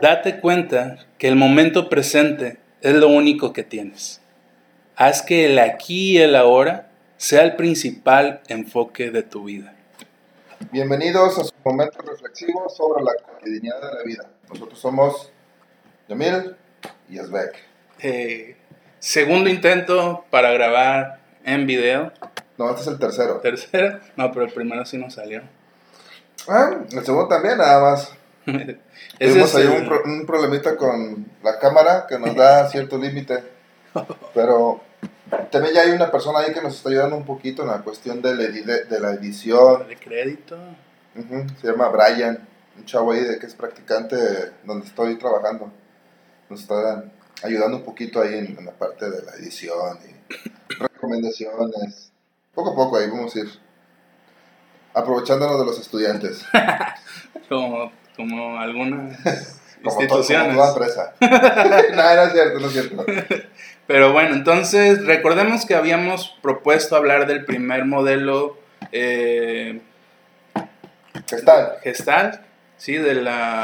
Date cuenta que el momento presente es lo único que tienes. Haz que el aquí y el ahora sea el principal enfoque de tu vida. Bienvenidos a su momento reflexivo sobre la cotidianidad de la vida. Nosotros somos Yamil y Esbek. Eh, segundo intento para grabar en video. No, este es el tercero. Tercero. No, pero el primero sí nos salió. Ah, el segundo también, nada más. Tuvimos ahí un, pro- un problemita con la cámara que nos da cierto límite. Pero también ya hay una persona ahí que nos está ayudando un poquito en la cuestión de la, de la edición. de crédito. Ujú, Se llama Brian, un chavo ahí de que es practicante donde estoy trabajando. Nos está ayudando un poquito ahí en, en la parte de la edición y recomendaciones. Poco a poco ahí vamos a ir aprovechándonos de los estudiantes. Como, como algunas Como, instituciones. como toda empresa. no, no es cierto, no es cierto. Pero bueno, entonces recordemos que habíamos propuesto hablar del primer modelo eh, ¿Qué tal? gestal, ¿sí? De, la,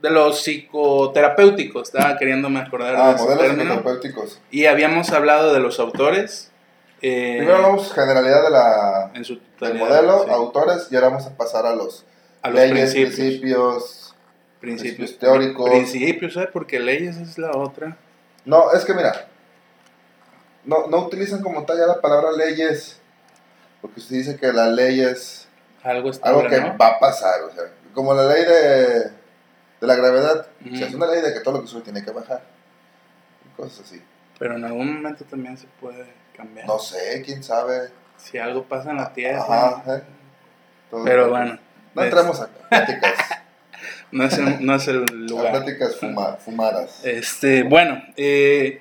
de los psicoterapéuticos, estaba queriéndome acordar Ah, de ese modelos término. psicoterapéuticos. Y habíamos hablado de los autores. eh, Primero hablamos generalidad de la, en su del modelo, sí, autores, y ahora vamos a pasar a los, a los leyes, principios. principios. Teóricos. Principios, ¿eh? Porque leyes es la otra. No, es que mira, no, no utilizan como tal ya la palabra leyes, porque se dice que la ley es Algo estable, algo que ¿no? va a pasar, o sea, como la ley de, de la gravedad, o sea, es una ley de que todo lo que sube tiene que bajar, y cosas así. Pero en algún momento también se puede cambiar. No sé, quién sabe. Si algo pasa en la tierra. Ajá, ¿eh? Pero bueno, No entramos a pláticas, no es el, no es el a lugar. pláticas fuma- fumadas. Este, bueno, eh,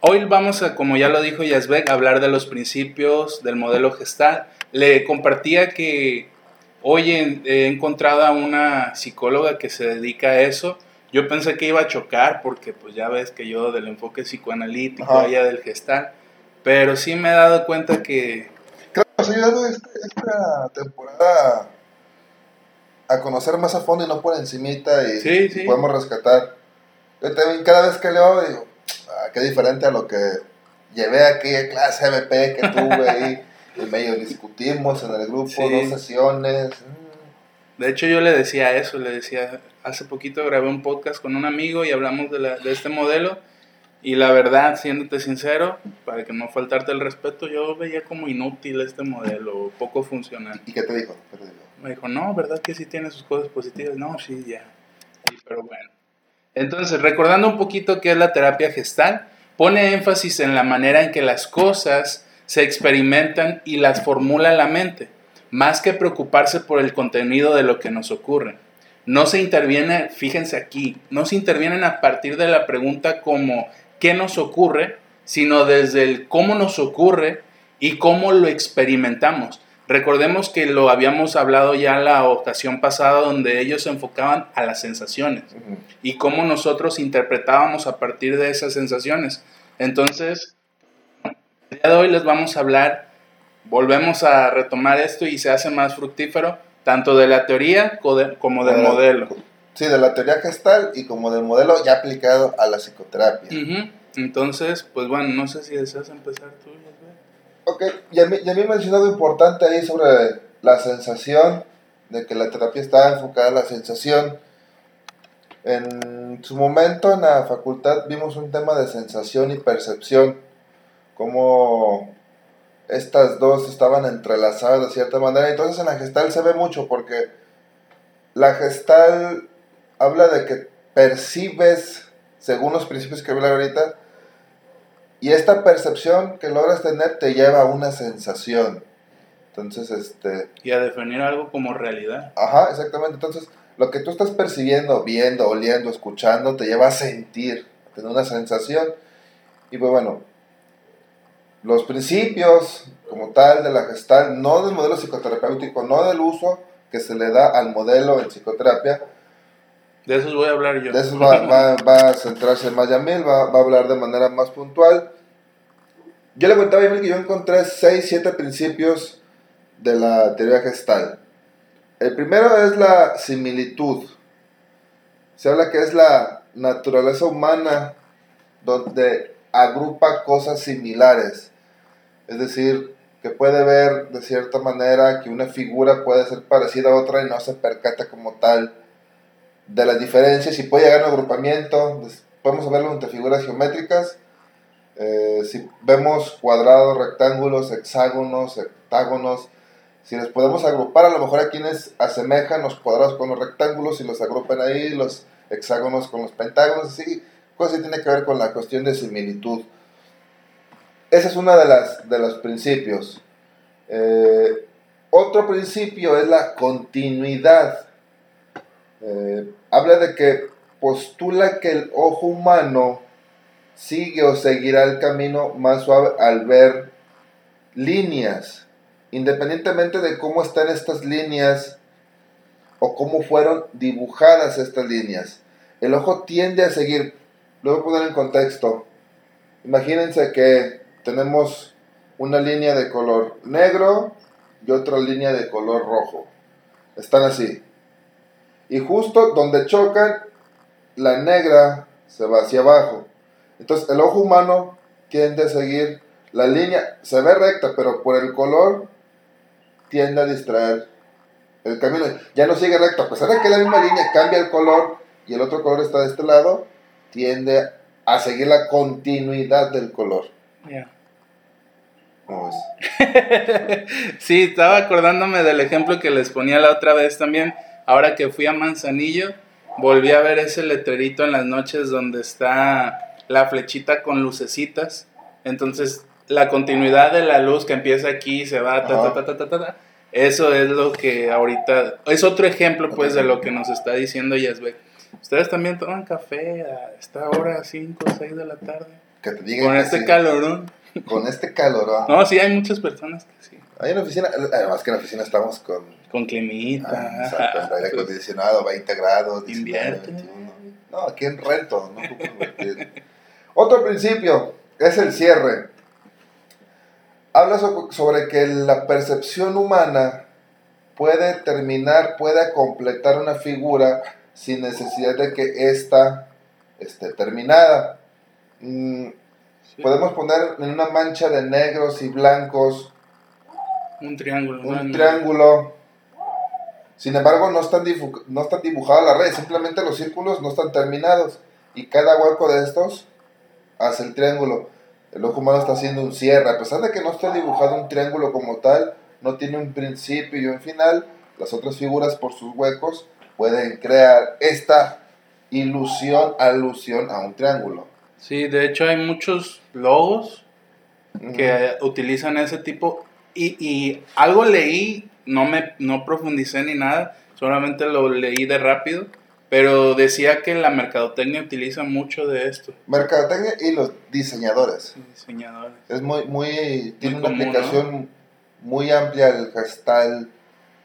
hoy vamos a, como ya lo dijo Yazbek, hablar de los principios del modelo gestal. Le compartía que hoy he encontrado a una psicóloga que se dedica a eso. Yo pensé que iba a chocar porque pues ya ves que yo del enfoque psicoanalítico, Ajá. ella del gestal, pero sí me he dado cuenta que nos ha ayudado este- esta temporada a conocer más a fondo y no por encimita y, Sí, y sí. podemos rescatar. Yo también cada vez que leo digo, ah, qué diferente a lo que llevé a aquella clase MP que tuve ahí. y medio discutimos en el grupo, Sí. dos sesiones. De hecho, yo le decía eso, le decía, hace poquito grabé un podcast con un amigo y hablamos de, la- de este modelo y la verdad, siéndote sincero, para que no faltarte el respeto, yo veía como inútil este modelo, poco funcional. ¿Y qué te dijo? ¿Qué te dijo? Me dijo, no, ¿verdad que sí tiene sus cosas positivas? No, sí, ya. Pero bueno. Entonces, recordando un poquito qué es la terapia gestal, pone énfasis en la manera en que las cosas se experimentan y las formula la mente, más que preocuparse por el contenido de lo que nos ocurre. No se interviene, fíjense aquí, no se intervienen a partir de la pregunta como ¿qué nos ocurre? sino desde el cómo nos ocurre y cómo lo experimentamos. Recordemos que lo habíamos hablado ya la ocasión pasada donde ellos se enfocaban a las sensaciones y cómo nosotros interpretábamos a partir de esas sensaciones. Entonces, el día de hoy les vamos a hablar, volvemos a retomar esto y se hace más fructífero, tanto de la teoría como del Modelo. modelo. Sí, de la teoría gestal y como del modelo ya aplicado a la psicoterapia. Entonces, pues bueno, no sé si deseas empezar tú. Ok, y a mí, y a mí me mencionado importante ahí sobre la sensación, de que la terapia está enfocada en la sensación. En su momento en la facultad vimos un tema de sensación y percepción, como estas dos estaban entrelazadas de cierta manera. Entonces en la gestal se ve mucho porque la gestal habla de que percibes, según los principios que a hablar ahorita, y esta percepción que logras tener te lleva a una sensación. Entonces, este, Y a definir algo como realidad. ajá, exactamente. Entonces, lo que tú estás percibiendo, viendo, oliendo, escuchando, te lleva a sentir, a tener una sensación. Y pues bueno, los principios como tal de la gestal, no del modelo psicoterapéutico, no del uso que se le da al modelo en psicoterapia, De esos voy a hablar yo. de eso va, va- va a centrarse más Yamil, va, va a hablar de manera más puntual. Yo le contaba a Yamil que yo encontré 6, 7 principios de la teoría gestal. El primero es la similitud. se habla que es la naturaleza humana donde agrupa cosas similares. Es decir, que puede ver de cierta manera que una figura puede ser parecida a otra y no se percata como tal de las diferencias y puede llegar a un agrupamiento. Podemos verlo entre figuras geométricas. Eh, si vemos cuadrados, rectángulos, hexágonos, hectágonos, si los podemos agrupar, a lo mejor a quienes asemejan los cuadrados con los rectángulos y los agrupan ahí, los hexágonos con los pentágonos, así, cosas que tiene que ver con la cuestión de similitud. Ese es uno de, de los principios. Eh, otro principio es la continuidad. Eh, habla de que postula que el ojo humano sigue o seguirá el camino más suave al ver líneas independientemente de cómo están estas líneas o cómo fueron dibujadas estas líneas, el ojo tiende a seguir. Lo voy a poner en contexto. Imagínense que tenemos una línea de color negro y otra línea de color rojo. Están así. Y justo donde chocan, la negra se va hacia abajo. Entonces el ojo humano tiende a seguir la línea, se ve recta, pero por el color tiende a distraer el camino. Ya no sigue recto, a pesar de que la misma línea cambia el color y el otro color está de este lado, tiende a seguir la continuidad del color. Ya. ¿Cómo sí, estaba acordándome del ejemplo que les ponía la otra vez también. Ahora que fui a Manzanillo, volví a ver ese letrerito en las noches donde está la flechita con lucecitas. Entonces la continuidad de la luz que empieza aquí se va, ta, ta, ta, ta, Eso es lo que ahorita, es otro ejemplo pues de lo que nos está diciendo Yasbe. Ustedes también toman café a esta hora, 5 o 6 de la tarde. Que te digan Con este calorón. Con este calorón. No, sí, hay muchas personas que sí. Hay en la oficina, además que en la oficina estamos con... Con climita. Ah, exacto, aire acondicionado, 20 grados. Invierte. No, aquí en rento, no Otro principio es el cierre habla sobre que la percepción humana puede terminar, puede completar una figura sin necesidad de que ésta esté terminada. Mm, podemos poner en una mancha de negros y blancos un triángulo. Un triángulo. Sin embargo, no están, no están dibujadas las redes, simplemente los círculos no están terminados. Y cada hueco de estos hace el triángulo. El ojo humano está haciendo un cierre. A pesar de que no está dibujado un triángulo como tal, no tiene un principio y un final, las otras figuras por sus huecos pueden crear esta ilusión, alusión a un triángulo. Sí, de hecho hay muchos logos que utilizan ese tipo y, y, algo leí, no me no profundicé ni nada, solamente lo leí de rápido pero decía que la mercadotecnia utiliza mucho de esto. Mercadotecnia y los diseñadores. Diseñadores. Es muy, muy, tiene una aplicación muy amplia el gestal,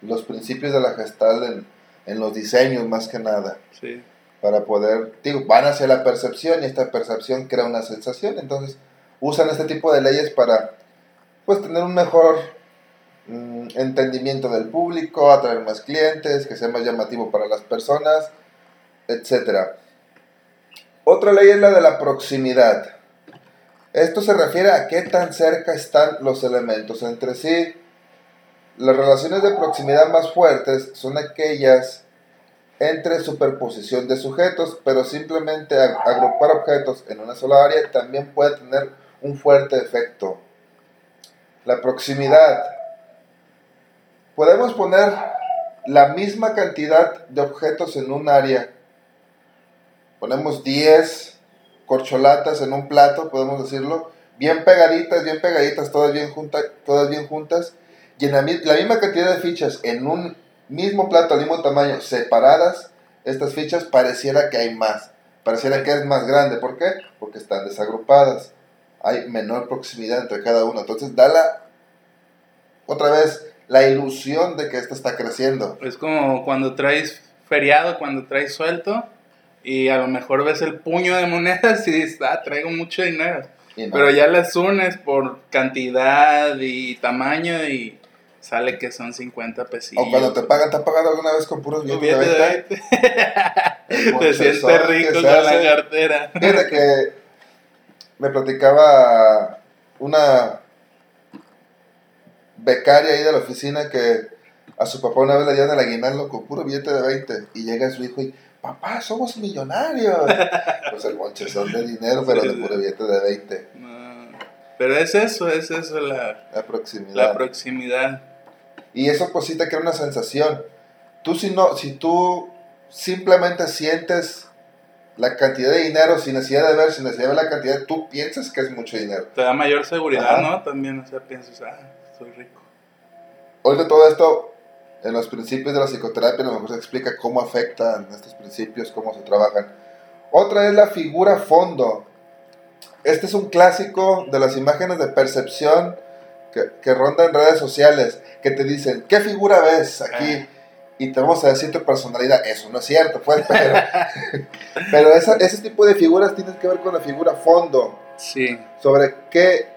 los principios de la gestal en, en los diseños más que nada. Sí. Para poder, digo, van hacia la percepción y esta percepción crea una sensación. Entonces, usan este tipo de leyes para, pues, tener un mejor mm, entendimiento del público, atraer más clientes, que sea más llamativo para las personas etc. Otra ley es la de la proximidad. Esto se refiere a qué tan cerca están los elementos entre sí. Las relaciones de proximidad más fuertes son aquellas entre superposición de sujetos, pero simplemente agrupar objetos en una sola área también puede tener un fuerte efecto. La proximidad. Podemos poner la misma cantidad de objetos en un área ponemos 10 corcholatas en un plato, podemos decirlo, bien pegaditas, bien pegaditas, todas bien, juntas todas bien juntas, y en la, misma cantidad de fichas en un mismo plato al mismo tamaño, separadas, estas fichas pareciera que hay más, pareciera que es más grande, ¿por qué? Porque están desagrupadas, hay menor proximidad entre cada una, entonces da la, otra vez, la ilusión de que esto está creciendo. Es como cuando traes feriado, cuando traes suelto, y a lo mejor ves el puño de monedas y dices, ah, traigo mucho dinero. Pero ya las unes por cantidad y tamaño y sale que son 50 pesitos. O cuando te pagan, ¿te han pagado alguna vez con puros billetes de 20? el Te sientes rico con la cartera. Fíjate que me platicaba una becaria ahí de la oficina que a su papá una vez le dieron el aguinaldo con puro billete de 20 y llega su hijo y, papá, somos millonarios. pues el monchezón de dinero, pero de puro billete de 20. No, Pero es eso, es eso la, La proximidad. la proximidad. Y eso pues sí te crea una sensación. Tú si no, si tú simplemente sientes la cantidad de dinero sin necesidad de ver, sin necesidad de ver la cantidad, tú piensas que es mucho dinero. Te da mayor seguridad, Ajá. ¿no? También, o sea, piensas, ah, soy rico. Hoy de todo esto, en los principios de la psicoterapia, a lo mejor se explica cómo afectan estos principios, cómo se trabajan. Otra es la figura fondo. Este es un clásico de las imágenes de percepción que, que rondan en redes sociales, que te dicen, ¿qué figura ves aquí? Y te vamos a decir tu personalidad. Eso no es cierto, pues, pero, pero esa- ese tipo de figuras tienen que ver con la figura fondo Sí, sobre qué,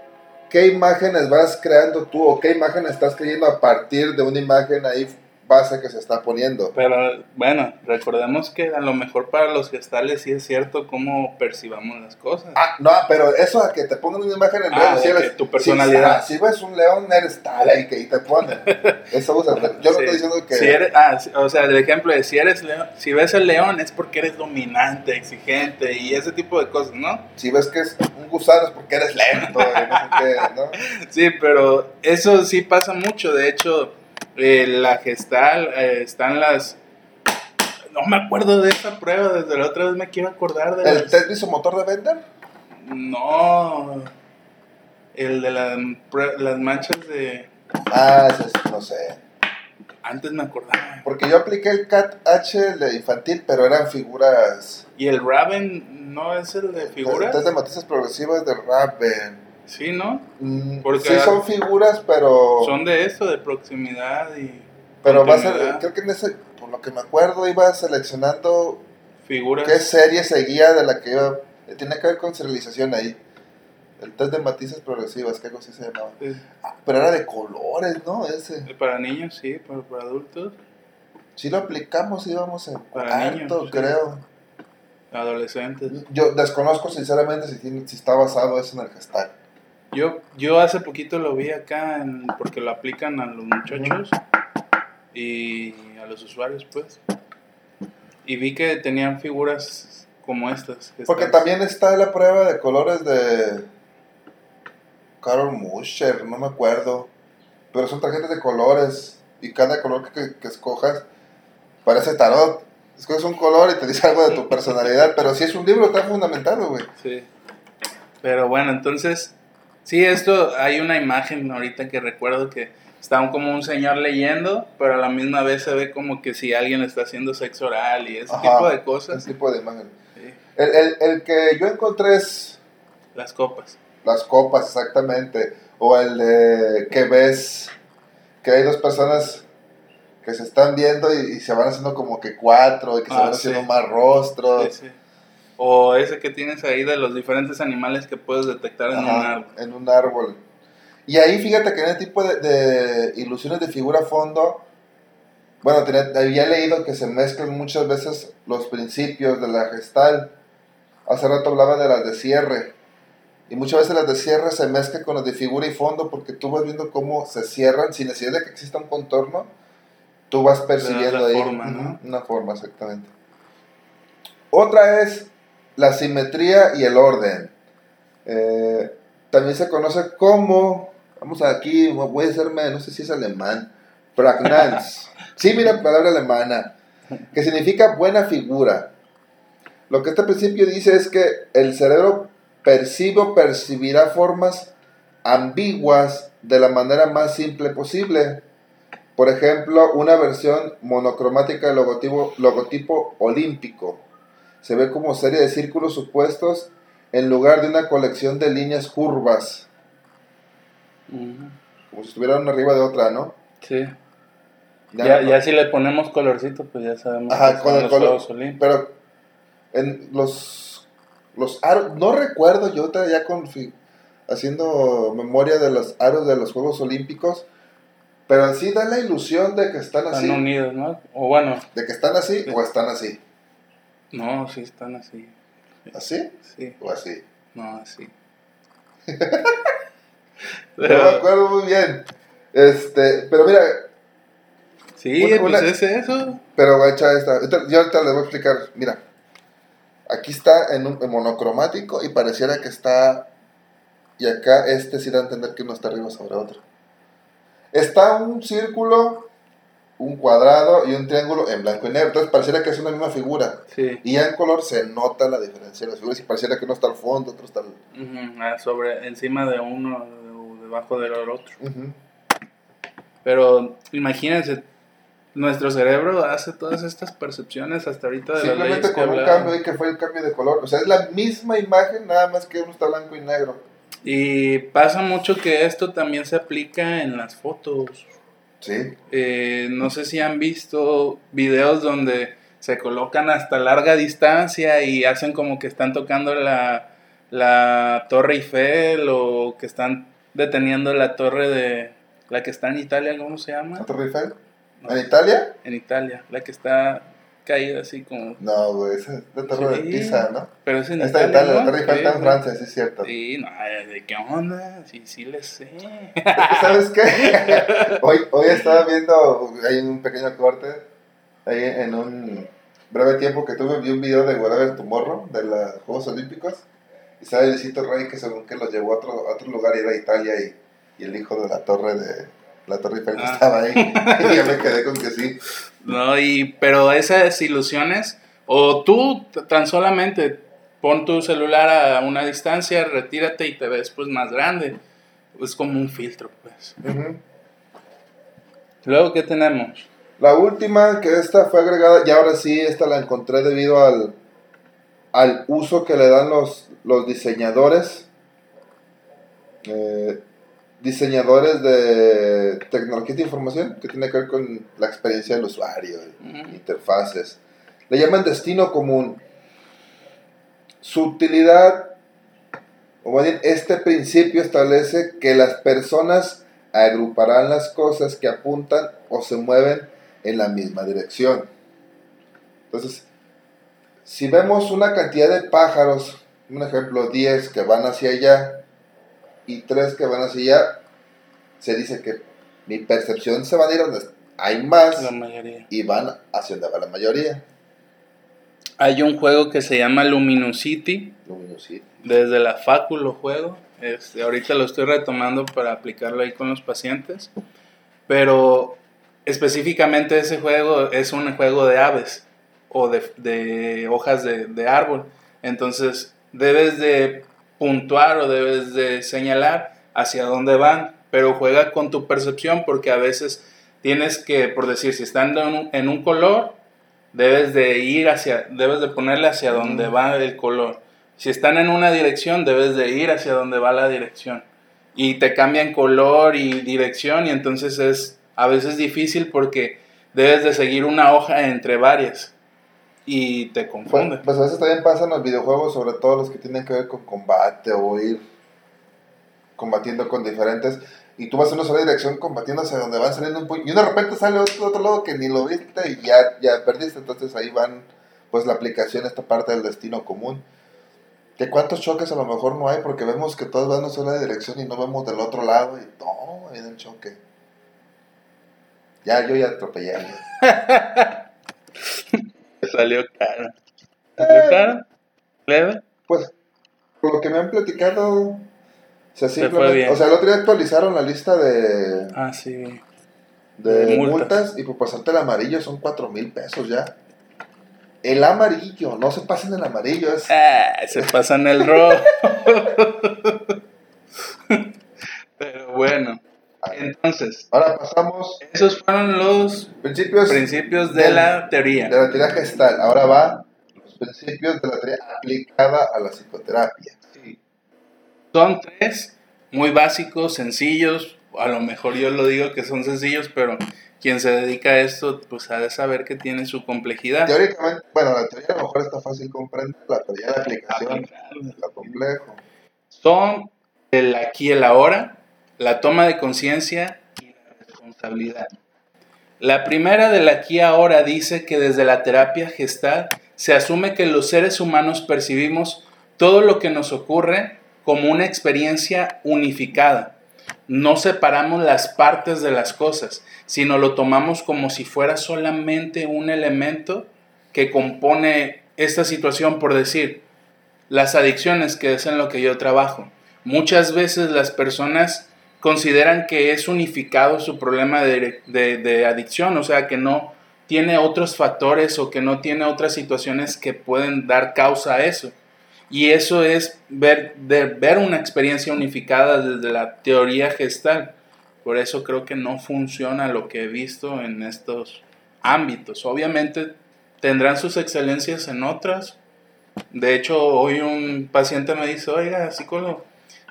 qué imágenes vas creando tú o qué imagen estás creyendo a partir de una imagen ahí base que se está poniendo. pero bueno, recordemos que a lo mejor para los gestales sí es cierto cómo percibamos las cosas. Ah, no, pero eso a que te pongan una imagen en Ah, redes sociales. tu personalidad. Si, si ves un león, eres tal y que te ponen. Eso usa. Yo no Sí. estoy diciendo que. Si eres, ah, o sea, el ejemplo de si eres león, si ves el león es porque eres dominante, exigente y ese tipo de cosas, ¿no? Si ves que es un gusano es porque eres lento. y no sé qué, ¿no? Sí, pero eso sí pasa mucho. De hecho, eh, la gestal eh, están las. No me acuerdo de esa prueba, desde la otra vez me quiero acordar de ¿El las- test visomotor de Bender? No. El de las, prue- las manchas de. Ah, es- no sé. Antes me acordaba. Porque yo apliqué el CAT-H el de infantil, pero eran figuras. ¿Y el Raven no es el de figuras? Test de matrices progresivas de Raven. Sí, ¿no? Mm, Porque sí son figuras, pero Son de esto, de proximidad y. pero va a creo que en ese, por lo que me acuerdo, iba seleccionando Figuras. qué serie seguía de la que iba, tiene que ver con serialización ahí. El test de matices progresivas, qué cosa se llamaba. Eh, Ah, pero era de colores, ¿no? Ese. Para niños, sí, pero para adultos, Sí lo aplicamos, íbamos en Para cuarto, niños, sí. creo. adolescentes. Yo desconozco sinceramente si, tiene, si está basado eso en el gestal. Yo, yo hace poquito lo vi acá en- porque lo aplican a los muchachos y a los usuarios, pues. Y vi que tenían figuras como estas. que Porque también está la prueba de colores de Carol Musher, no me acuerdo. Pero son tarjetas de colores y cada color que, que escojas parece tarot. Escoges un color y te dice algo de tu personalidad, pero si es un libro está fundamentado, güey. Sí. Pero bueno, entonces, sí, esto, hay una imagen ahorita que recuerdo que está como un señor leyendo, pero a la misma vez se ve como que si alguien está haciendo sexo oral y ese Ajá. tipo de Ese cosas. tipo de imagen. Sí, El, el, el que yo encontré es las copas. las copas, exactamente. O el de que ves que hay dos personas que se están viendo y, y se van haciendo como que cuatro y que se Ah, van sí. haciendo más rostros. Sí, sí. O ese que tienes ahí de los diferentes animales que puedes detectar en un árbol. en un árbol. Y ahí fíjate que en el tipo de, de ilusiones de figura fondo, bueno, tenía- había leído que se mezclan muchas veces los principios de la gestal. Hace rato hablaba de las de cierre. Y muchas veces las de cierre se mezclan con las de figura y fondo porque tú vas viendo cómo se cierran sin necesidad de que exista un contorno. Tú vas percibiendo ahí forma, ¿no? Una forma, exactamente. Otra es la simetría y el orden. Eh, también se conoce como, vamos aquí, voy a hacerme, no sé si es alemán, Pragnanz. Sí, mira, palabra alemana, que significa buena figura. Lo que este principio dice es que el cerebro percibe o percibirá formas ambiguas de la manera más simple posible. Por ejemplo, una versión monocromática del logotipo, logotipo olímpico. Se ve como serie de círculos supuestos en lugar de una colección de líneas curvas, como si estuvieran una arriba de otra, ¿no? Sí. Ya, no- ya si le ponemos colorcito, pues ya sabemos Ajá, que con son el los color. Pero en los, los aros, no recuerdo yo ya con, haciendo memoria de los aros de los Juegos Olímpicos, pero sí da la ilusión de que están así, Están unidos, ¿no? O bueno, de que están así Sí. o están así. No, sí están así. ¿Así? Sí. ¿O así? No, así. No me Pero, acuerdo muy bien. Este, pero mira, sí, una- pues una- es eso. pero voy a echar esta. Yo ahorita les voy a explicar. Mira, aquí está en, un, en monocromático y pareciera que está. Y acá este sí da a entender que uno está arriba sobre otro. Está un círculo, un cuadrado y un triángulo en blanco y negro. Entonces pareciera que es una misma figura. Sí. Y ya en color se nota la diferencia de las figuras y pareciera que uno está al fondo, otro está al... Ah, sobre, encima de uno o debajo del otro. Pero imagínense, nuestro cerebro hace todas estas percepciones hasta ahorita de Simplemente con un cambio y que fue el cambio de color. O sea, es la misma imagen, nada más que uno está blanco y negro. Y pasa mucho que esto también se aplica en las fotos. Sí. Eh, no sé si han visto videos donde se colocan hasta larga distancia y hacen como que están tocando la, la Torre Eiffel o que están deteniendo la torre de la que está en Italia, ¿cómo se llama? ¿La Torre Eiffel? No, ¿En Italia? en Italia, la que está caída así como... No, güey, esa es la Torre Sí. de Pisa, ¿no? Pero es en Está en Italia, Italia, la ¿no? Torre Eiffel está en Francia, sí es cierto. Sí, no, ¿de qué onda? Sí, sí le sé. ¿Sabes qué? hoy, hoy estaba viendo, hay un pequeño corte, ahí en un breve tiempo que tuve, vi un video de Whatever Tomorrow, de los Juegos Olímpicos, y sale Luisito Rey que según que los llevó a otro, a otro lugar era Italia y, y el hijo de la torre de la Torre Eiffel Ah. estaba ahí. y yo me quedé con que sí. No, y, pero esas ilusiones, o tú tan solamente pon tu celular a una distancia, retírate y te ves pues más grande. Es como un filtro, pues. Luego, ¿qué tenemos? La última, que esta fue agregada, y ahora sí, esta la encontré debido al, al uso que le dan los, los diseñadores. eh, diseñadores de tecnología de información, que tiene que ver con la experiencia del usuario, interfaces. Le llaman destino común. Su utilidad, o más bien, este principio establece que las personas agruparán las cosas que apuntan o se mueven en la misma dirección. Entonces, si vemos una cantidad de pájaros, un ejemplo, 10 que van hacia allá y 3 que van hacia allá, se dice que mi percepción se va a ir donde hay más La mayoría. y van hacia donde va la mayoría. Hay un juego que se llama Luminosity. Luminosity. Desde la facu lo juego. Este, ahorita lo estoy retomando para aplicarlo ahí con los pacientes. Pero específicamente ese juego es un juego de aves o de, de hojas de, de árbol. Entonces debes de puntuar o debes de señalar hacia dónde van. Pero juega con tu percepción porque a veces tienes que, por decir, si están en un, en un color, debes de ir hacia, debes de ponerle hacia donde va el color. Si están en una dirección, debes de ir hacia donde va la dirección. Y te cambian color y dirección y entonces es a veces difícil porque debes de seguir una hoja entre varias y te confunde. Pues, pues a veces también pasan los videojuegos, sobre todo los que tienen que ver con combate o ir combatiendo con diferentes. Y tú vas en una sola dirección combatiendo hacia donde van saliendo un puño. Y de repente sale otro, otro lado que ni lo viste y ya, ya perdiste. Entonces ahí van, pues la aplicación, esta parte del destino común. Que cuántos choques a lo mejor no hay porque vemos que todos van en una sola dirección y no vemos del otro lado. Y no, hay un choque. Ya, yo ya atropellé a alguien. Salió caro. ¿Salió caro? ¿Leve? Pues, por lo que me han platicado, o sea, simplemente, o sea, el otro día actualizaron la lista de, Ah, sí. de De multas. multas. y por pasarte el amarillo son 4 mil pesos ya. El amarillo, no se pasen el amarillo, es... Ah, se pasan el rojo. Pero bueno, entonces, Ahora pasamos esos fueron los principios principios de la de teoría. la teoría gestal. Ahora va los principios de la teoría aplicada a la psicoterapia. Sí. Son tres, muy básicos, sencillos. A lo mejor yo lo digo que son sencillos, pero quien se dedica a esto, pues ha de saber que tiene su complejidad. Teóricamente, bueno, la teoría a lo mejor está fácil comprender, la teoría de aplicación lo complejo. Son el aquí y el ahora, la toma de conciencia y la responsabilidad. La primera del aquí y ahora dice que desde la terapia gestal se asume que los seres humanos percibimos todo lo que nos ocurre como una experiencia unificada. No separamos las partes de las cosas, sino lo tomamos como si fuera solamente un elemento que compone esta situación, por decir, las adicciones, que es en lo que yo trabajo. Muchas veces las personas consideran que es unificado su problema de, de adicción, o sea, que no tiene otros factores o que no tiene otras situaciones que pueden dar causa a eso. Y eso es ver, de, ver una experiencia unificada desde la teoría gestal. Por eso creo que no funciona lo que he visto en estos ámbitos. Obviamente tendrán sus excelencias en otras. De hecho, hoy un paciente me dice, oiga, psicólogo,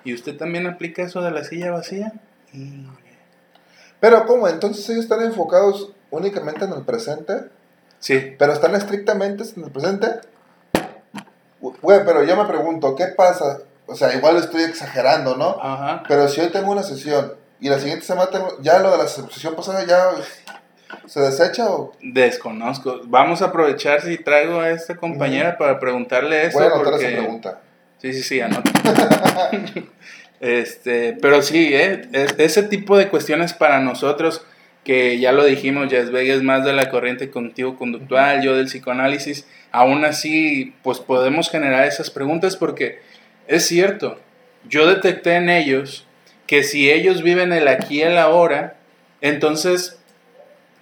¿y usted también aplica eso de la silla vacía? Pero ¿cómo? Entonces ellos están enfocados únicamente en el presente. Sí. Pero están estrictamente en el presente. Güey, pero yo me pregunto, ¿qué pasa? O sea, igual estoy exagerando, ¿no? Ajá. Pero si hoy tengo una sesión y la siguiente semana tengo, ya lo de la sesión pasada ya se desecha o... Desconozco. Vamos a aprovechar si traigo a esta compañera para preguntarle eso. Voy a anotar porque... esa pregunta. Sí, sí, sí, anota. este, pero sí, ¿eh? Es- ese tipo de cuestiones para nosotros, que ya lo dijimos, Jess es más de la corriente cognitivo-conductual, yo del psicoanálisis, aún así, pues podemos generar esas preguntas porque es cierto, yo detecté en ellos que si ellos viven el aquí y el ahora, entonces,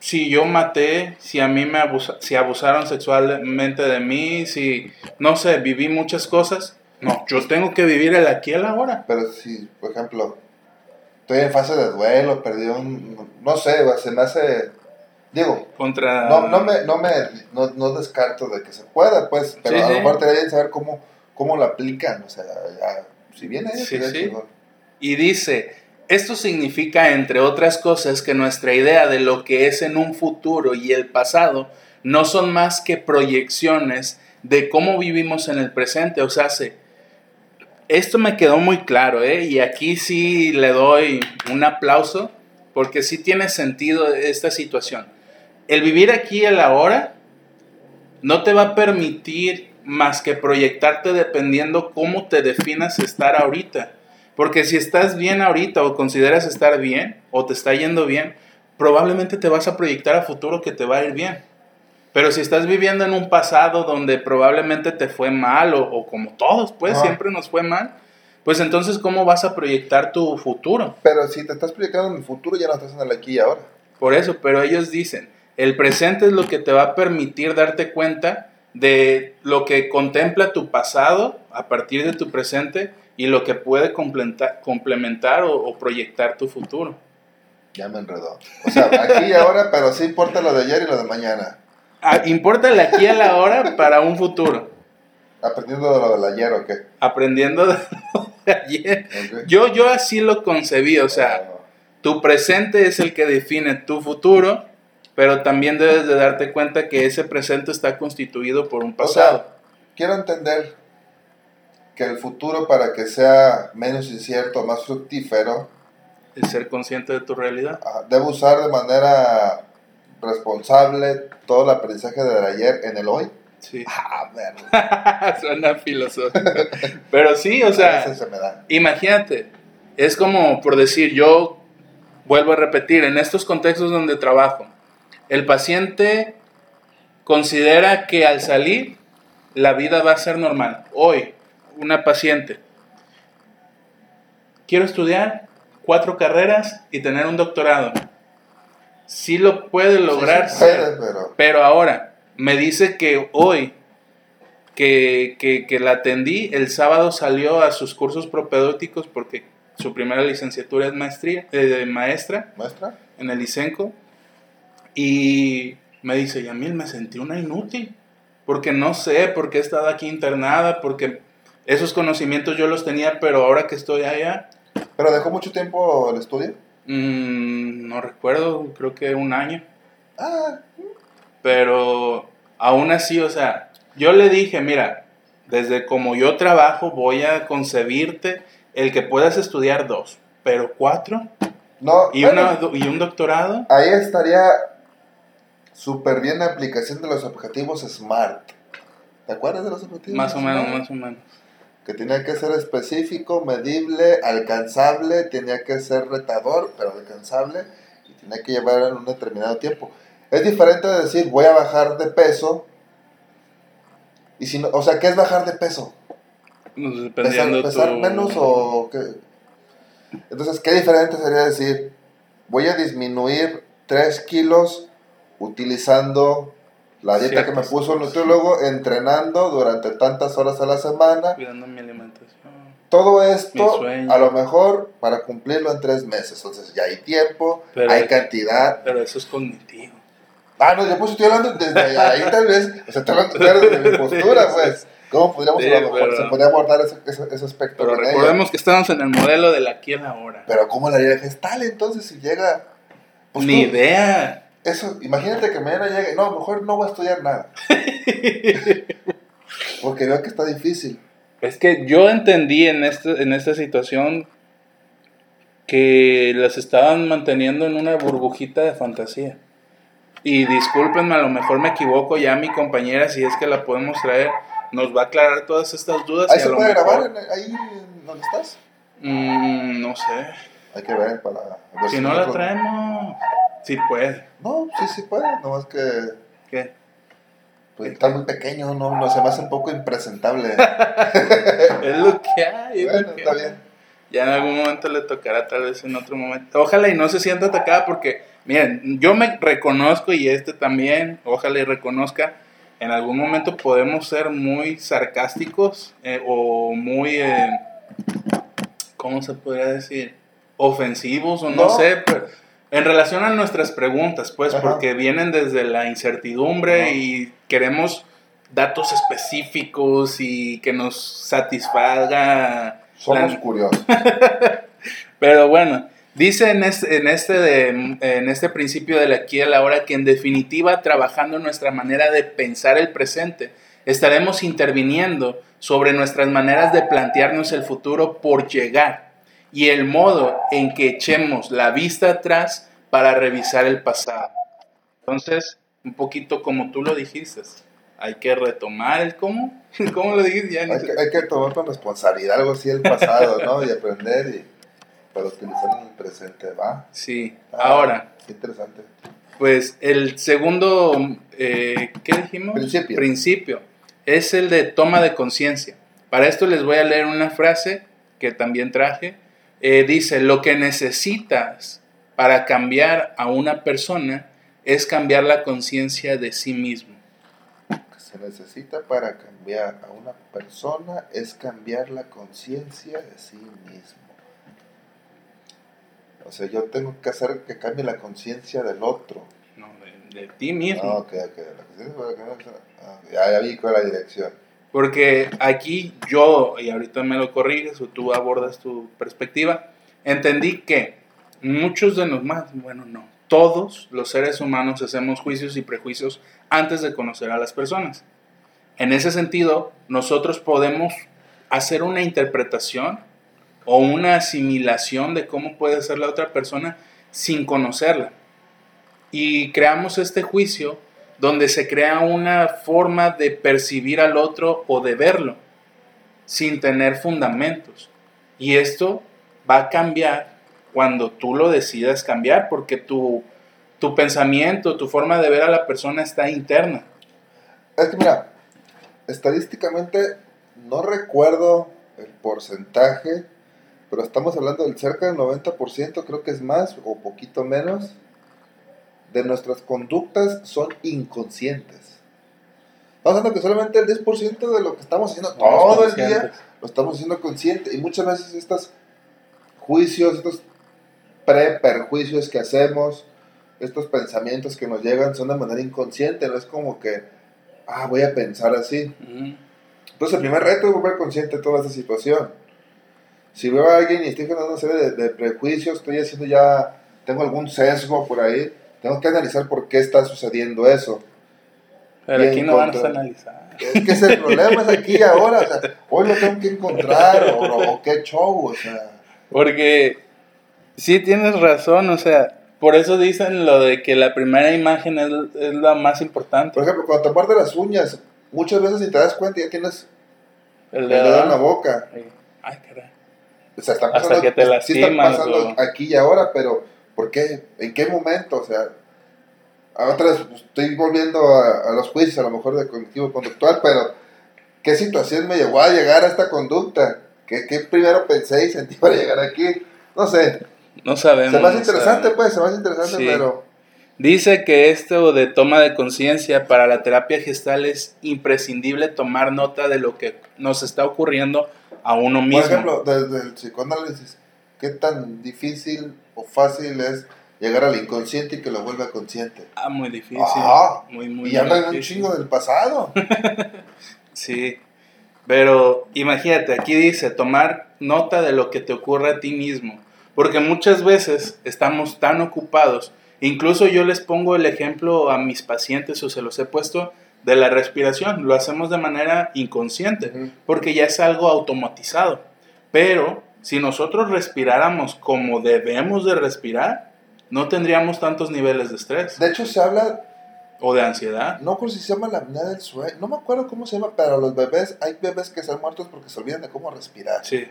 si yo maté, si a mí me abusa- si abusaron sexualmente de mí, si, no sé, viví muchas cosas, no, yo tengo que vivir el aquí y el ahora. Pero si, por ejemplo, estoy en fase de duelo, perdí un... No sé, se me hace... Digo, Contra... no, no me, no me no, no descarto de que se pueda, pues, pero Sí, a lo mejor te bien saber cómo, cómo lo aplican, o sea, ya, si viene ahí, Sí, sí. Y dice, esto significa, entre otras cosas, que nuestra idea de lo que es en un futuro y el pasado no son más que proyecciones de cómo vivimos en el presente. O sea, se- esto me quedó muy claro, ¿eh? Y aquí sí le doy un aplauso, porque sí tiene sentido esta situación. El vivir aquí y el ahora no te va a permitir más que proyectarte dependiendo cómo te definas estar ahorita. Porque si estás bien ahorita o consideras estar bien o te está yendo bien, probablemente te vas a proyectar a futuro que te va a ir bien. Pero si estás viviendo en un pasado donde probablemente te fue mal o, o como todos, pues Ah. siempre nos fue mal, pues entonces ¿cómo vas a proyectar tu futuro? Pero si te estás proyectando en el futuro, ya no estás en el aquí y ahora. Por eso, pero ellos dicen, el presente es lo que te va a permitir darte cuenta de lo que contempla tu pasado a partir de tu presente y lo que puede complementar, complementar o, o proyectar tu futuro. Ya me enredó. O sea, aquí y ahora, pero sí importa lo de ayer y lo de mañana. Ah, importa el aquí a la hora para un futuro, Aprendiendo de lo del ayer o qué. aprendiendo de lo de ayer. Yo, yo así lo concebí, o sea, tu presente es el que define tu futuro, pero también debes de darte cuenta que ese presente está constituido por un O sea, pasado. quiero entender que el futuro para que sea menos incierto, más fructífero, el ser consciente de tu realidad. debo usar de manera responsable todo el aprendizaje del ayer en el hoy. Sí. Ah. Suena filosófico. Pero sí, o sea, se me da. imagínate, es como por decir, yo vuelvo a repetir, en estos contextos donde trabajo, el paciente considera que al salir la vida va a ser normal. Hoy, una paciente, quiero estudiar cuatro carreras y tener un doctorado. Sí lo puede lograr. Sí, sí puede, pero Pero ahora, me dice que hoy que, que, que la atendí, el sábado salió a sus cursos propedéuticos porque su primera licenciatura es maestría, eh, de maestra maestra. en el ICENCO. Y me dice, Yamil, me sentí una inútil. Porque no sé por qué he estado aquí internada, porque esos conocimientos yo los tenía, pero ahora que estoy allá, Pero dejó mucho tiempo el estudio. Mm, no recuerdo, creo que un año. Ah, Pero aún así, o sea, yo le dije, mira, desde como yo trabajo voy a concebirte el que puedas estudiar dos, pero cuatro no. y, bueno, una, y un doctorado. Ahí estaría súper bien la aplicación de los objetivos SMART. ¿Te acuerdas de los objetivos? Más o menos, más o menos. Que tenía que ser específico, medible, alcanzable, tenía que ser retador, pero alcanzable, y tenía que llevar en un determinado tiempo. Es diferente de decir, voy a bajar de peso, y si no, o sea, ¿qué es bajar de peso? ¿Pesar, Dependiendo pesar tu- menos o qué? Entonces, ¿qué diferente sería decir, voy a disminuir 3 kilos utilizando la dieta que me puso el nutriólogo, entrenando durante tantas horas a la semana? Cuidando mi alimentación. Todo esto, a lo mejor, para cumplirlo en tres meses. Entonces, ya hay tiempo, Pero hay cantidad. Pero eso es cognitivo. Ah, no, yo pues estoy hablando desde ahí tal vez, o sea, estoy hablando desde mi postura, pues. ¿Cómo podríamos Sí, a lo mejor, pero- se podría abordar ese, ese, ese aspecto? Pero con ella? recordemos que estamos en el modelo del aquí en la ahora. Pero ¿cómo la haría gestal entonces si llega? Pues Ni tú- idea. Eso, imagínate que mañana llegue, no, mejor no voy a estudiar nada. Porque veo que está difícil. Es que yo entendí en, este, en esta situación que las estaban manteniendo en una burbujita de fantasía. Y discúlpenme, a lo mejor me equivoco, ya mi compañera, si es que la podemos traer, nos va a aclarar todas estas dudas. Ahí se puede mejor- grabar, en- ahí donde estás. Mm, no sé. Hay que ver para ver Si no la traemos, sí puede. No, sí, sí puede, nomás que ¿Qué? pues, está muy pequeño, no, no se me hace un poco impresentable. Es lo que hay. es lo bueno, que está hay. bien. Ya en algún momento le tocará, tal vez en otro momento. Ojalá y no se sienta atacada porque, miren, yo me reconozco y este también, ojalá y reconozca, en algún momento podemos ser muy sarcásticos eh, o muy, eh, ¿cómo se podría decir? Ofensivos o no, No. sé, pero en relación a nuestras preguntas, pues, Ajá. porque vienen desde la incertidumbre Ajá. y queremos datos específicos y que nos satisfaga Somos La- curiosos. pero bueno, dice en este, en este, de- en este principio de la aquí a la hora que en definitiva trabajando nuestra manera de pensar el presente, estaremos interviniendo sobre nuestras maneras de plantearnos el futuro por llegar y el modo en que echemos la vista atrás para revisar el pasado. Entonces, un poquito como tú lo dijiste, hay que retomar el cómo, ¿cómo lo dijiste? Ya Hay que, hay que tomar con responsabilidad algo así del pasado, ¿no? Y aprender y para utilizarlo en el presente, ¿va? Sí, Ah, ahora. Qué interesante. Pues el segundo, eh, ¿qué dijimos? Principio. Principio. Es el de toma de conciencia. Para esto les voy a leer una frase que también traje. Eh, dice, lo que necesitas para cambiar a una persona es cambiar la conciencia de sí mismo. que se necesita para cambiar a una persona es cambiar la conciencia de sí mismo. O sea, yo tengo que hacer que cambie la conciencia del otro. No, de, de ti mismo. Ah, ok, ok. La conciencia para cambiar- ah, ya, ya vi cuál es la dirección. Porque aquí yo, y ahorita me lo corriges o tú abordas tu perspectiva, entendí que muchos de los más, bueno, no, todos los seres humanos hacemos juicios y prejuicios antes de conocer a las personas. En ese sentido, nosotros podemos hacer una interpretación o una asimilación de cómo puede ser la otra persona sin conocerla. Y creamos este juicio donde se crea una forma de percibir al otro o de verlo sin tener fundamentos. Y esto va a cambiar cuando tú lo decidas cambiar, porque tu, tu pensamiento, tu forma de ver a la persona está interna. Es que mira, estadísticamente no recuerdo el porcentaje, pero estamos hablando del cerca del 90%, creo que es más o poquito menos, de nuestras conductas son inconscientes. Estamos hablando que solamente el 10% de lo que estamos haciendo todo el día lo estamos haciendo consciente y muchas veces estos juicios, estos pre-perjuicios que hacemos, estos pensamientos que nos llegan son de manera inconsciente, no es como que, ah, voy a pensar así. Ujú. Entonces el primer reto es volver consciente de toda esta situación. Si veo a alguien y estoy generando una serie de, de prejuicios, estoy haciendo ya, tengo algún sesgo por ahí, tengo que analizar por qué está sucediendo eso. Pero aquí no van a analizar. Es que es el problema, es aquí ahora, o sea, hoy lo tengo que encontrar, o, o qué show, o sea. Porque sí tienes razón, o sea, por eso dicen lo de que la primera imagen es, es la más importante. Por ejemplo, cuando te muerde las uñas, muchas veces si te das cuenta ya tienes El dedo, en la boca. Ay, caray. O sea, está Hasta pasando, que te sí está lastimas, pasando o- aquí y ahora, pero ¿por qué? ¿En qué momento? O sea, a otras pues, estoy volviendo a, a los juicios, a lo mejor de cognitivo conductual, pero ¿qué situación me llevó a llegar a esta conducta? ¿Qué, qué primero pensé y sentí para llegar aquí? No sé, No sabemos. se no interesante, pues, se hace interesante, Sí. pero Dice que esto de toma de conciencia para la terapia gestal es imprescindible tomar nota de lo que nos está ocurriendo a uno mismo. por ejemplo, desde el psicoanálisis, ¿qué tan difícil o fácil es llegar al inconsciente y que lo vuelva consciente? Ah, muy difícil. Ah, muy, muy y hablan un chingo del pasado. Sí, pero imagínate, aquí dice tomar nota de lo que te ocurre a ti mismo, porque muchas veces estamos tan ocupados, incluso yo les pongo el ejemplo a mis pacientes o se los he puesto de la respiración, lo hacemos de manera inconsciente, Ujú. porque ya es algo automatizado, pero si nosotros respiráramos como debemos de respirar, no tendríamos tantos niveles de estrés De hecho, se habla o de ansiedad. No recuerdo si se llama la apnea del sueño. No me acuerdo cómo se llama, pero los bebés, hay bebés que están muertos porque se olvidan de cómo respirar. Sí,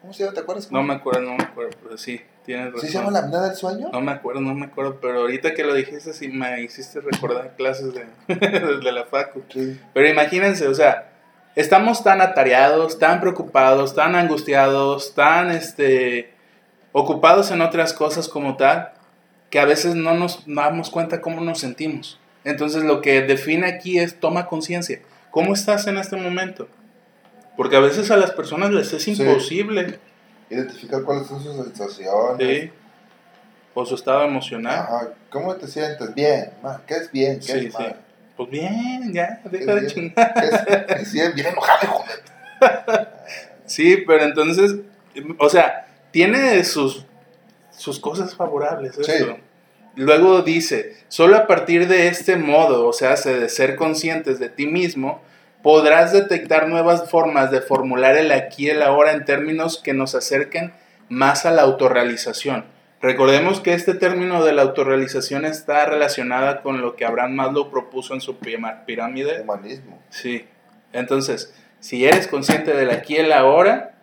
¿Cómo se llama? ¿Te acuerdas? no cómo? me acuerdo, no me acuerdo, pero sí, tienes razón. ¿Sí se llama la apnea del sueño? No me acuerdo, no me acuerdo, pero ahorita que lo dijiste sí me hiciste recordar clases de, de la facu. Sí. Pero imagínense, o sea, estamos tan atareados, tan preocupados, tan angustiados, tan este ocupados en otras cosas como tal, que a veces no nos damos cuenta cómo nos sentimos. Entonces lo que define aquí es toma conciencia. ¿Cómo estás en este momento? Porque a veces a las personas les es Sí. imposible, Identificar cuáles son sus sensaciones. ¿sí? O su estado emocional. Ajá. ¿Cómo te sientes? Bien. ¿Qué es bien? ¿Qué Sí, es sí. mal? Pues bien, ya, ¿Qué deja de chingar. ¿Qué es, es bien? Enojado, Sí, pero entonces, o sea, tiene sus, sus cosas favorables Sí. Luego dice, solo a partir de este modo, o sea, se de ser conscientes de ti mismo, podrás detectar nuevas formas de formular el aquí y el ahora en términos que nos acerquen más a la autorrealización. Recordemos que este término de la autorrealización está relacionada con lo que Abraham Maslow propuso en su pirámide Humanismo. Sí. Entonces, si eres consciente del aquí y el ahora,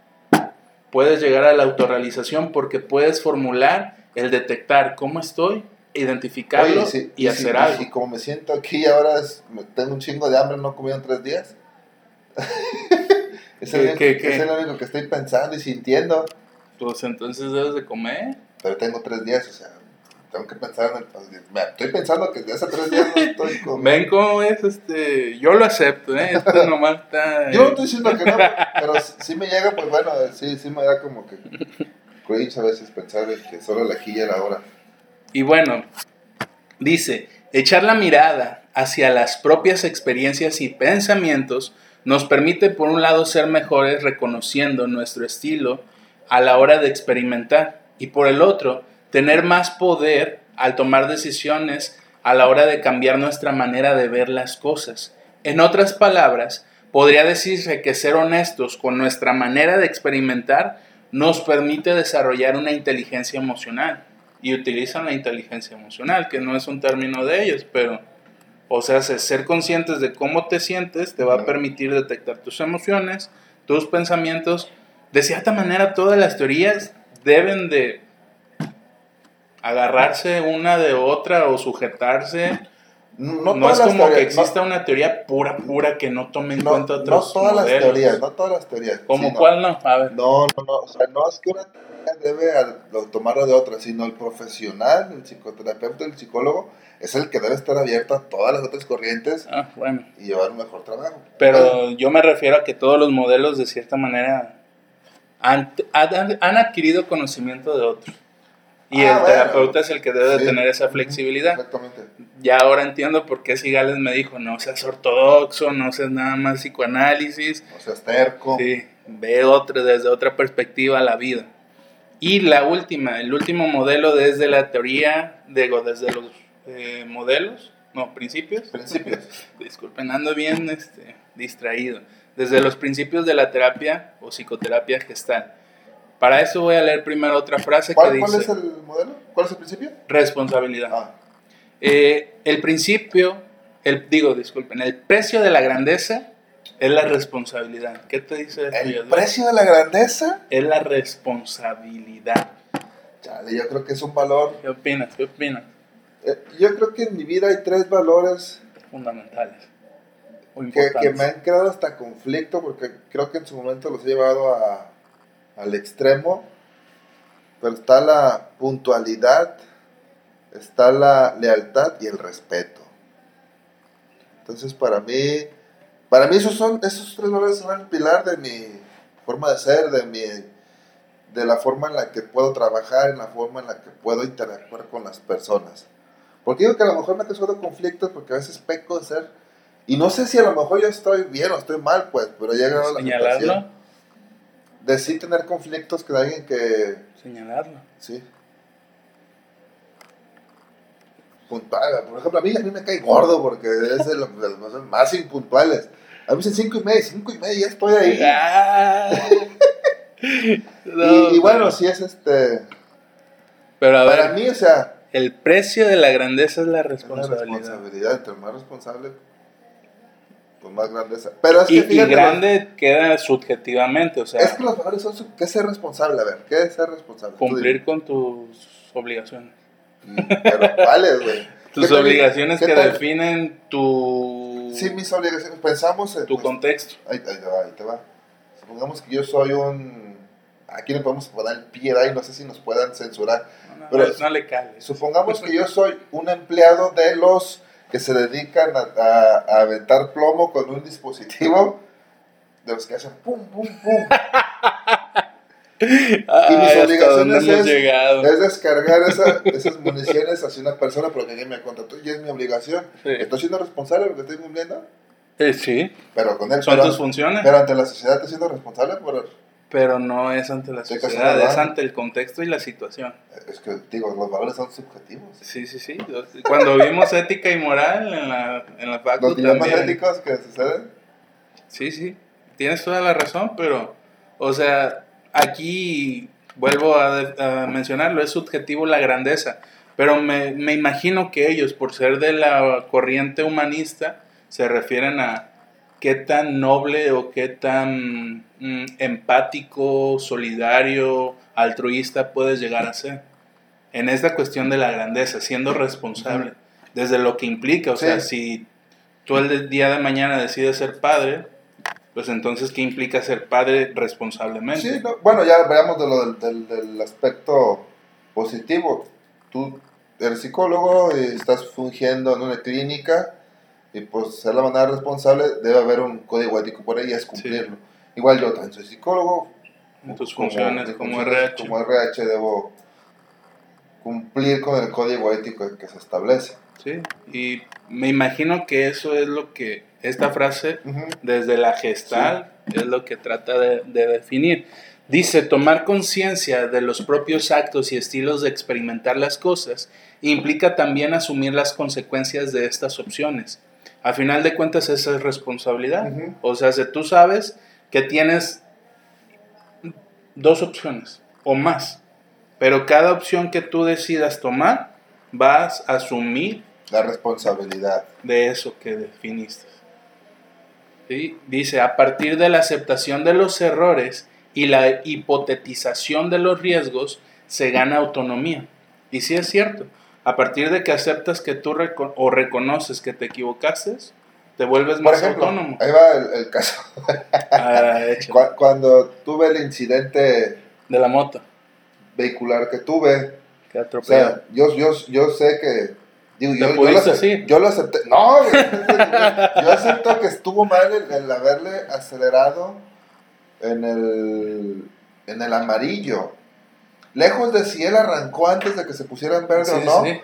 puedes llegar a la autorrealización porque puedes formular el detectar cómo estoy, identificarlo Oye, sí, y si- hacer y algo. si como me siento aquí y ahora es- tengo un chingo de hambre, no he comido en tres días. es, el ¿Qué- qué- qué? es el único que estoy pensando y sintiendo. Pues entonces debes de comer. Pero tengo tres días, o sea, tengo que pensar en el. Me- Estoy pensando que desde hace tres días no estoy comiendo. Ven cómo es este. Yo lo acepto, ¿eh? Esto nomás está. Yo no estoy diciendo que no, pero si me llega, pues bueno, sí, sí me da como que cringe a veces pensar en que solo la aquí y el ahora. Y bueno, dice, echar la mirada hacia las propias experiencias y pensamientos nos permite por un lado ser mejores reconociendo nuestro estilo a la hora de experimentar y por el otro tener más poder al tomar decisiones a la hora de cambiar nuestra manera de ver las cosas. En otras palabras, podría decirse que ser honestos con nuestra manera de experimentar nos permite desarrollar una inteligencia emocional y utilizan la inteligencia emocional, que no es un término de ellos, pero, o sea, se- ser conscientes de cómo te sientes te va a permitir detectar tus emociones, tus pensamientos. De cierta manera, todas las teorías deben de agarrarse una de otra o sujetarse. No, No, es como que no- exista una teoría pura, pura que no tome en no, cuenta no otros todas las teorías, no todas las teorías. ¿Como no. cuál no? A ver. No, no, no, o sea, no es que una teoría debe tomarlo de otra, sino el profesional, el psicoterapeuta, el psicólogo, es el que debe estar abierto a todas las otras corrientes Ah, bueno. y llevar un mejor trabajo. Pero yo me refiero a que todos los modelos de cierta manera han, han- han adquirido conocimiento de otros. Y Ah, el bueno. terapeuta es el que debe de Sí. tener esa flexibilidad. Exactamente. Ya ahora entiendo por qué Sigales me dijo, no seas ortodoxo, no seas nada más psicoanálisis. O sea, terco. Sí, ve otra, desde otra perspectiva la vida. Y la última, el último modelo desde la teoría, digo, desde los eh, modelos, no, principios. Principios. Disculpen, ando bien este, distraído. Desde los principios de la terapia o psicoterapia gestal. Para eso voy a leer primero otra frase que ¿Cuál, dice cuál es el modelo? ¿Cuál es el principio? responsabilidad. Ah, Eh, el principio el, digo, disculpen, el precio de la grandeza es la responsabilidad. ¿Qué te dice ¿El precio de la grandeza? Es la responsabilidad. Chale, yo creo que es un valor. ¿Qué opinas? ¿Qué opinas? Eh, yo creo que en mi vida hay tres valores fundamentales. Que, que, me han creado hasta conflicto porque creo que en su momento los he llevado a, al extremo. Pero está la puntualidad, está la lealtad y el respeto. Entonces para mí, para mí esos son, esos tres valores son el pilar de mi forma de ser, de mi de la forma en la que puedo trabajar, en la forma en la que puedo interactuar con las personas. Porque digo que a lo mejor me ha causado conflictos porque a veces peco de ser, y no sé si a lo mejor yo estoy bien o estoy mal, pues, pero he llegado a la Señalarlo. De sí tener conflictos con alguien que... Señalarlo. Sí. Puntual, por ejemplo, a mí, a mí me cae gordo porque es de los, más impuntuales. A mí dicen cinco y media, cinco y media, ya estoy ahí. Ah. y, bueno, si es este. Pero para mí, o sea. El precio de la grandeza es la responsabilidad. la responsabilidad, entre más responsable, pues más grandeza. Pero es y, que y grande queda subjetivamente, o sea. Es que los valores son. ¿Qué es ser responsable? A ver, ¿qué es ser responsable? Cumplir con tus obligaciones. Mm, pero ¿cuáles, güey? Tus obligaciones que definen tu. Sí, mis obligaciones. Pensamos en. Tu pues, contexto. Ahí, ahí, te va, ahí te va. Supongamos que yo soy un aquí no podemos poner el pie ahí, no sé si nos puedan censurar. No, pero no, le. Supongamos que yo soy un empleado de los que se dedican a, aventar plomo con un dispositivo, de los que hacen pum, pum, pum. y mis obligaciones es, es, descargar esas municiones hacia una persona porque alguien me contrató y es mi obligación. ¿Estoy siendo responsable de lo que estoy cumpliendo? Eh, sí. Pero con él. Son tus funciones. Pero ante la sociedad estoy siendo responsable por pero no es ante la sociedad, es ante el contexto y la situación. Es que, digo, los valores son subjetivos. Sí, sí, sí. Cuando vimos ética y moral en la, en la facultad. Los dilemas éticos que suceden. Sí, sí. Tienes toda la razón, pero, o sea, aquí vuelvo a, mencionarlo, es subjetivo la grandeza. Pero me, me imagino que ellos, por ser de la corriente humanista, se refieren a qué tan noble o qué tan mm, empático, solidario, altruista puedes llegar a ser. En esta cuestión de la grandeza, siendo responsable, desde lo que implica, o sea, si tú el día de mañana decides ser padre, pues entonces, ¿qué implica ser padre responsablemente? Sí, bueno, ya veamos de lo del, del, aspecto positivo. Tú eres psicólogo y estás fungiendo en una clínica y pues ser la manera responsable, debe haber un código ético por ahí, es cumplirlo. Igual yo también soy psicólogo. En tus funciones como, RH. Como RH debo cumplir con el código ético que se establece. Sí, y me imagino que eso es lo que esta frase, desde la gestal, es lo que trata de, de definir. Dice, tomar conciencia de los propios actos y estilos de experimentar las cosas implica también asumir las consecuencias de estas opciones a final de cuentas esa es responsabilidad. O sea, si tú sabes que tienes dos opciones o más, pero cada opción que tú decidas tomar, vas a asumir la responsabilidad de eso que definiste. Dice, a partir de la aceptación de los errores y la hipotetización de los riesgos, se gana autonomía. Y sí es cierto, a partir de que aceptas que tú o reconoces que te equivocaste, te vuelves más autónomo. Ahí va el, caso. Ah, cuando tuve el incidente de la moto. vehicular que tuve, que o sea, yo, yo, yo sé que Digo, yo, yo, lo acepté, yo, lo acepté, No, yo acepto que estuvo mal el, haberle acelerado en el, en el amarillo lejos de si él arrancó antes de que se pusiera en verde o no. Sí.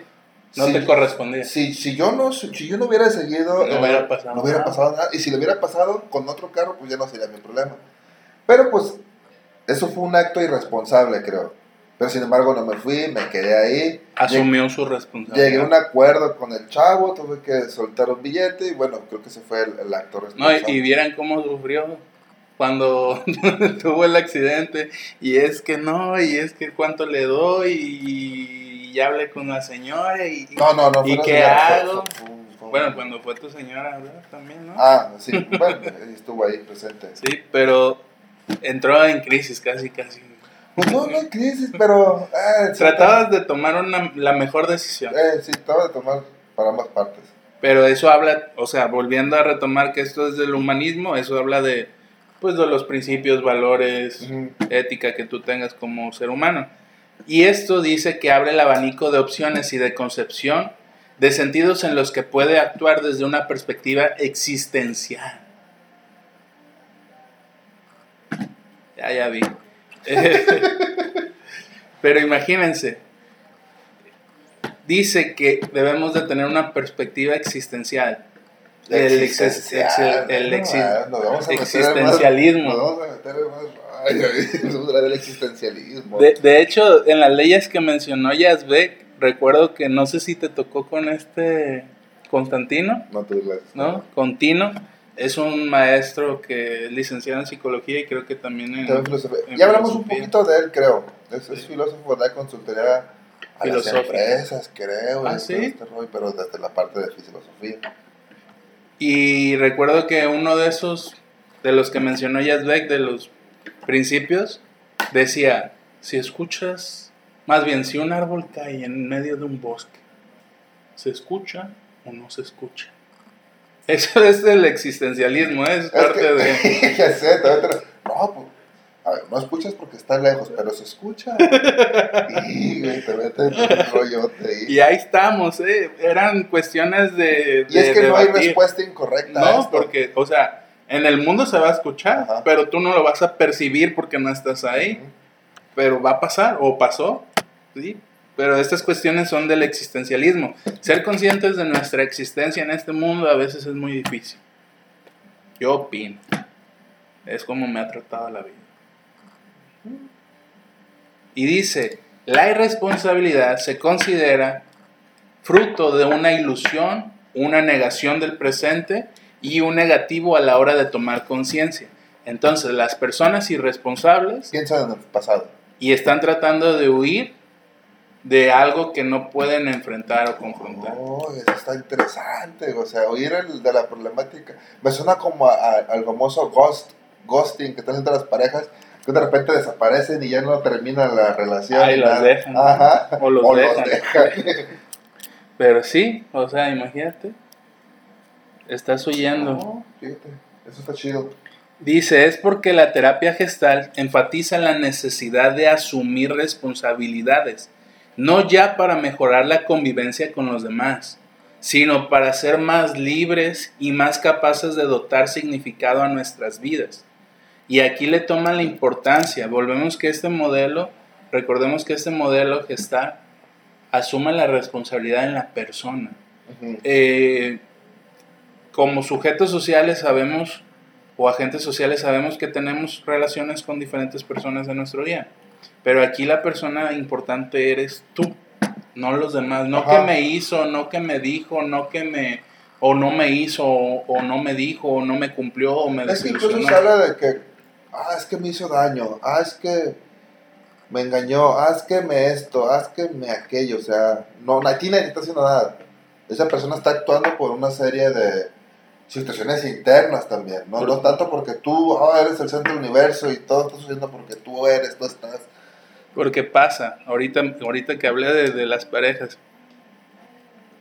No te correspondía. Si, si, yo no, si yo no hubiera seguido, no hubiera, pasado, no hubiera pasado nada. Y si le hubiera pasado con otro carro, pues ya no sería mi problema. Pero pues, eso fue un acto irresponsable, creo. Pero sin embargo, no me fui, me quedé ahí. Asumió su responsabilidad. Llegué a un acuerdo con el chavo, tuve que soltar un billete y bueno, creo que ese fue el, acto responsable. No, y, y vieran cómo sufrió cuando tuvo el accidente y es que no, y es que cuánto le doy y ya hablé con la señora y, no, no, no, y qué hago. Fue, Bueno, cuando fue tu señora, ¿verdad? También, ¿no? Ah, sí, bueno, estuvo ahí presente. Sí, pero entró en crisis casi, casi. Pues no, no hay crisis, pero... Eh, Tratabas de tomar una, la mejor decisión. Eh, sí, trataba de tomar para ambas partes. Pero eso habla, o sea, volviendo a retomar que esto es del humanismo, eso habla de, pues, de los principios, valores, ética que tú tengas como ser humano. Y esto dice que abre el abanico de opciones y de concepción de sentidos en los que puede actuar desde una perspectiva existencial. Ya, ya vi. Pero imagínense, dice que debemos de tener una perspectiva existencial. El, ex- no, ah, nos vamos a meter en más- existencialismo. Nos vamos a meter en más rayos, Vamos a hablar del existencialismo. De, de hecho, en las leyes que mencionó Yazbek, recuerdo que no sé si te tocó con este Constantino, No te digas. ¿no? Con Tino. Es un maestro que es licenciado en psicología y creo que también en... También filosofía. en Ya hablamos un filosofía. poquito de él, creo. Es, es Sí. filósofo de consultoría a las empresas, creo. Ah, ¿sí? este rollo, pero desde la parte de filosofía. Y recuerdo que uno de esos, de los que mencionó Yazbek, de los principios, decía, si escuchas, más bien, si un árbol cae en medio de un bosque, ¿se escucha o no se escucha? Eso es el existencialismo, ¿eh? es Es parte que, de... ya sé, No, pues, a ver, no escuchas porque está lejos, pero se escucha. y te rollote ahí. Y ahí estamos, ¿eh? Eran cuestiones de... Y es que no hay respuesta incorrecta. a No, esto. porque, o sea, en el mundo se va a escuchar, Ajá. pero tú no lo vas a percibir porque no estás ahí. Pero va a pasar o pasó, ¿sí? Pero estas cuestiones son del existencialismo. Ser conscientes de nuestra existencia en este mundo a veces es muy difícil. Yo opino. Es como me ha tratado la vida. Y dice, la irresponsabilidad se considera fruto de una ilusión, una negación del presente y un negativo a la hora de tomar conciencia. Entonces, las personas irresponsables Piensa en el pasado. y están tratando de huir de algo que no pueden enfrentar o confrontar. Oh, eso está interesante. O sea, el de la problemática. Me suena como a- a- al famoso ghost, ghosting que están entre las parejas que de repente desaparecen y ya no termina la relación. Ah, y los nada. dejan. Ajá. O los O dejan. dejan. Pero sí, o sea, imagínate. Estás huyendo. No, fíjate, eso está chido. Dice, es porque la terapia gestal enfatiza la necesidad de asumir responsabilidades, no ya para mejorar la convivencia con los demás, sino para ser más libres y más capaces de dotar significado a nuestras vidas. Y aquí le toma la importancia, volvemos que este modelo, recordemos que este modelo gestal asume la responsabilidad en la persona eh, como sujetos sociales sabemos, o agentes sociales sabemos que tenemos relaciones con diferentes personas en nuestro día. Pero aquí la persona importante eres tú, no los demás. No Ajá. que me hizo, no que me dijo, no que me... O no me hizo, o, o no me dijo, o no me cumplió, o me Es que incluso se habla de que, ah, es que me hizo daño, ah, es que me engañó, ah, es que me esto, ah, es que me aquello, o sea, no, a ti nadie está haciendo nada. Esa persona está actuando por una serie de situaciones internas también, no, no tanto porque tú ah, eres el centro del universo y todo está sucediendo porque tú eres, tú estás. Porque pasa, ahorita, ahorita que hablé de, de las parejas,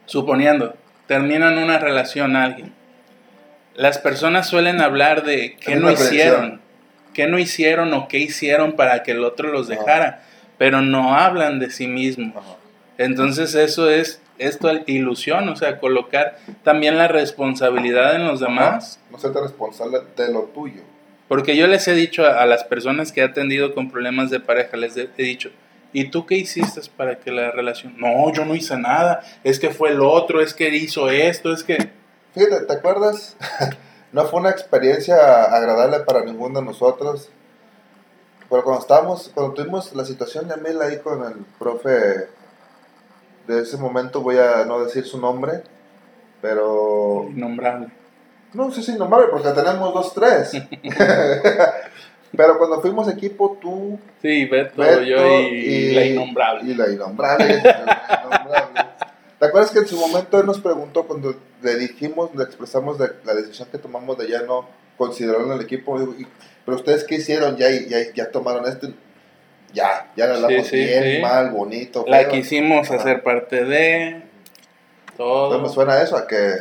suponiendo, terminan una relación alguien, las personas suelen hablar de qué no hicieron, qué no hicieron o qué hicieron para que el otro los Ajá. dejara, pero no hablan de sí mismos. Ajá. Entonces eso es esto es ilusión, o sea, colocar también la responsabilidad en los demás. No serte responsable de lo tuyo. Porque yo les he dicho a, a las personas que he atendido con problemas de pareja, les he, he dicho, ¿y tú qué hiciste para que la relación? No, yo no hice nada, es que fue el otro, es que hizo esto, es que... Fíjate, ¿te acuerdas? no fue una experiencia agradable para ninguno de nosotros. Pero cuando estábamos, cuando tuvimos la situación de Mel ahí con el profe de ese momento, voy a no decir su nombre, pero Innombrable. no sé si nombrarle porque tenemos dos, tres. pero cuando fuimos equipo, tú, Sí, Beto, Beto yo y, la innombrable. Y la innombrable. la innombrable. ¿Te acuerdas que en su momento él nos preguntó cuando le dijimos, le expresamos de la decisión que tomamos de ya no considerarlo en el equipo? "Y- Pero ustedes qué hicieron, ya, ya, ya tomaron esto. Ya, ya le hablamos sí, bien, sí. mal, bonito. La feo. quisimos Ajá. hacer parte de me todo. suena eso a que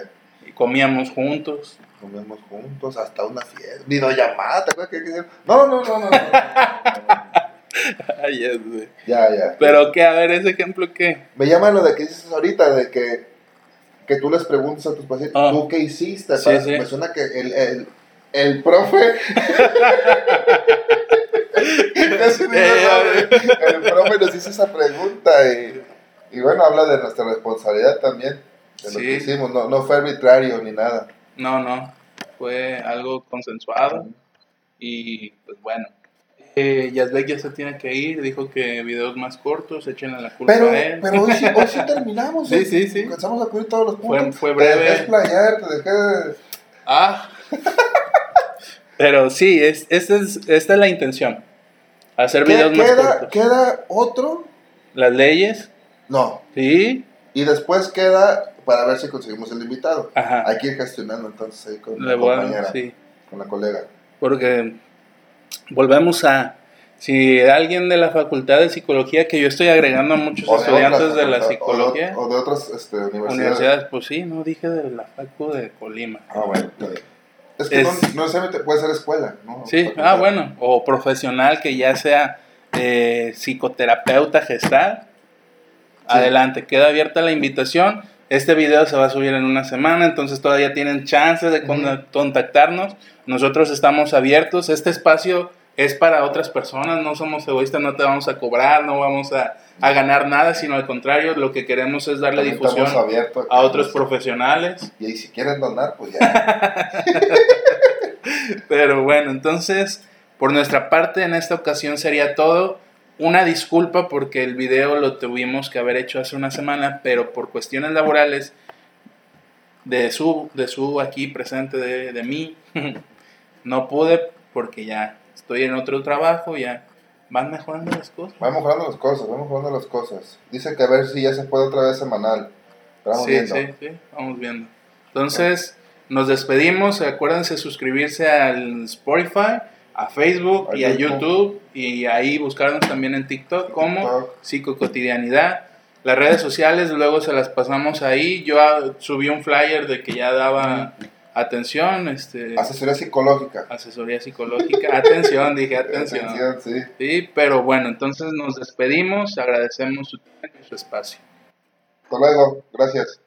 Y comíamos juntos. comemos juntos hasta una fiesta. Videollamada, ¿te acuerdas que que- No, no, no, no. no, Ay, ya ya. Pero qué, a ver, ese ejemplo qué. Me llama lo de que dices ahorita, de que, que tú les preguntas a tus pacientes, Ah. ¿tú qué hiciste? Sí. Me suena que el, el, el profe... Eh, el profe nos hizo esa pregunta y, y bueno, habla de nuestra responsabilidad también, de lo Sí. que hicimos, no, no fue arbitrario ni nada. No, no. Fue algo consensuado. Y pues bueno. Eh, Yazbek ya se tiene que ir. Dijo que videos más cortos, échenle la culpa Pero, a él. pero hoy, sí, hoy sí terminamos. Sí, ¿eh? sí, sí. Alcanzamos a cubrir todos los Fue- puntos. fue Te dejé breve. explayar, te dejé... Ah. Pero sí, es, esta, es, esta es la intención. Hacer ¿Qué- videos más queda, cortos. queda otro? Las leyes, No. sí. Y después queda para ver si conseguimos el invitado. Ajá. Hay que ir gestionando entonces ahí con Le la voy a- compañera, sí. con la colega. Porque volvemos a. Si alguien de la facultad de psicología, que yo estoy agregando a muchos de estudiantes otras de la psicología, O de, o de otras este, universidades. universidades, pues sí, no dije de la facu de Colima. Ah, bueno. Es que Es- no, no necesariamente puede ser escuela, ¿no? Sí, Facultad. ah, bueno, o profesional que ya sea eh, psicoterapeuta gestal. Adelante, queda abierta la invitación. Este video se va a subir en una semana, entonces todavía tienen chance de contactarnos. Nosotros estamos abiertos. Este espacio es para otras personas, no somos egoístas, no te vamos a cobrar, no vamos a, a ganar nada, sino al contrario, lo que queremos es darle También difusión abiertos a otros profesionales. Y ahí si quieren donar, pues ya. Pero bueno, entonces, por nuestra parte, en esta ocasión sería todo. Una disculpa porque el video lo tuvimos que haber hecho hace una semana, pero por cuestiones laborales de su, de su aquí presente, de, de mí, no pude porque ya estoy en otro trabajo, ya van mejorando las cosas. Van mejorando las cosas, van mejorando las cosas. Dice que a ver si ya se puede otra vez semanal. Vamos Sí, viendo. sí, sí, vamos viendo. Entonces, nos despedimos. Acuérdense suscribirse al Spotify, a Facebook A y a YouTube. Y ahí buscarnos también en TikTok como TikTok. Psicocotidianidad. Las redes sociales luego se las pasamos ahí. Yo ah, subí un flyer de que ya daba atención, este, Asesoría psicológica. asesoría psicológica. Atención, dije atención. Atención, sí. Sí, pero bueno, entonces nos despedimos. Agradecemos su tiempo y su espacio. Hasta luego. Gracias.